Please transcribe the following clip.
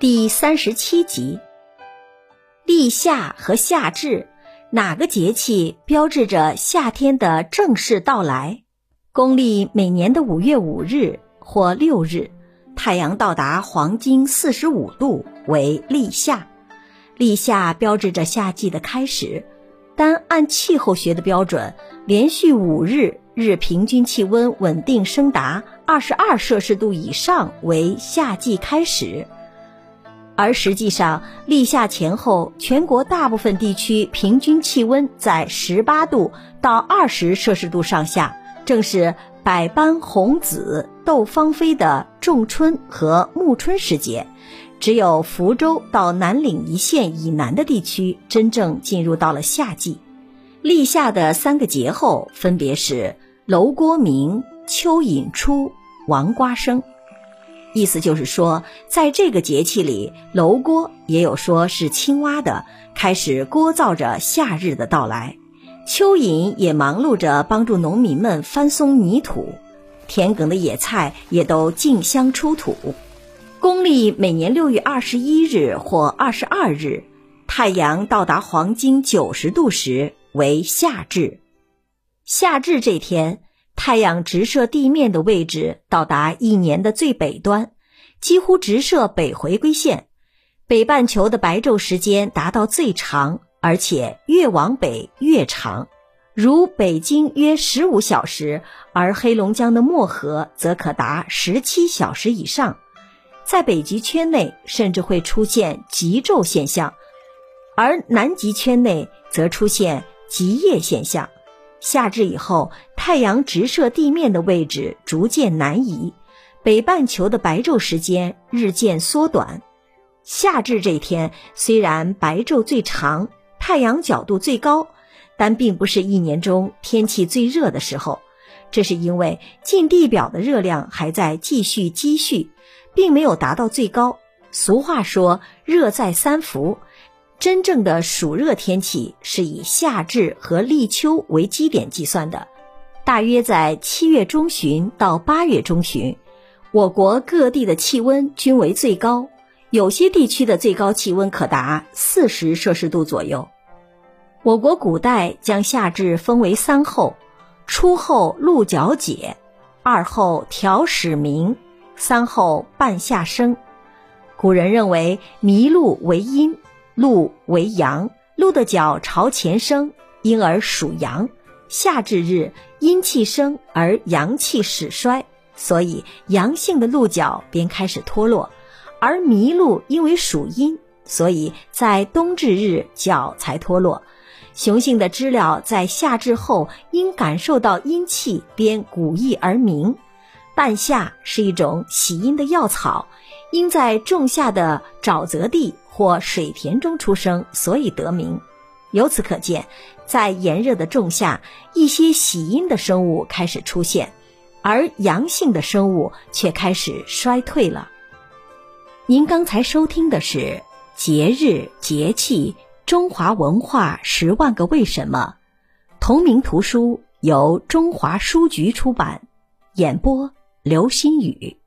第三十七集，立夏和夏至，哪个节气标志着夏天的正式到来？公历每年的五月五日或六日，太阳到达黄金四十五度为立夏。立夏标志着夏季的开始。单按气候学的标准，连续五日日平均气温稳定升达二十二摄氏度以上为夏季开始。而实际上，立夏前后，全国大部分地区平均气温在十八度到二十摄氏度上下，正是百般红紫斗芳菲的仲春和暮春时节。只有福州到南岭一线以南的地区，真正进入到了夏季。立夏的三个节后分别是楼锅鸣、蚯蚓出、王瓜生。意思就是说，在这个节气里，楼锅也有说是青蛙的，开始聒噪着夏日的到来；蚯蚓也忙碌着帮助农民们翻松泥土，田埂的野菜也都竞相出土。公历每年六月二十一日或二十二日，太阳到达黄金九十度时为夏至。夏至这天。太阳直射地面的位置到达一年的最北端，几乎直射北回归线。北半球的白昼时间达到最长，而且越往北越长。如北京约十五小时，而黑龙江的漠河则可达十七小时以上。在北极圈内，甚至会出现极昼现象，而南极圈内则出现极夜现象。夏至以后，太阳直射地面的位置逐渐南移，北半球的白昼时间日渐缩短。夏至这天虽然白昼最长，太阳角度最高，但并不是一年中天气最热的时候。这是因为近地表的热量还在继续积蓄，并没有达到最高。俗话说“热在三伏”。真正的暑热天气是以夏至和立秋为基点计算的，大约在七月中旬到八月中旬，我国各地的气温均为最高，有些地区的最高气温可达四十摄氏度左右。我国古代将夏至分为三候：初候鹿角解，二候调始鸣，三候半夏生。古人认为麋鹿为阴。鹿为阳，鹿的角朝前生，因而属阳。夏至日，阴气生而阳气始衰，所以阳性的鹿角便开始脱落。而麋鹿因为属阴，所以在冬至日角才脱落。雄性的知了在夏至后，因感受到阴气，便鼓翼而鸣。半夏是一种喜阴的药草，因在仲夏的沼泽地。或水田中出生，所以得名。由此可见，在炎热的仲夏，一些喜阴的生物开始出现，而阳性的生物却开始衰退了。您刚才收听的是节日节气中华文化十万个为什么，同名图书由中华书局出版，演播流星雨。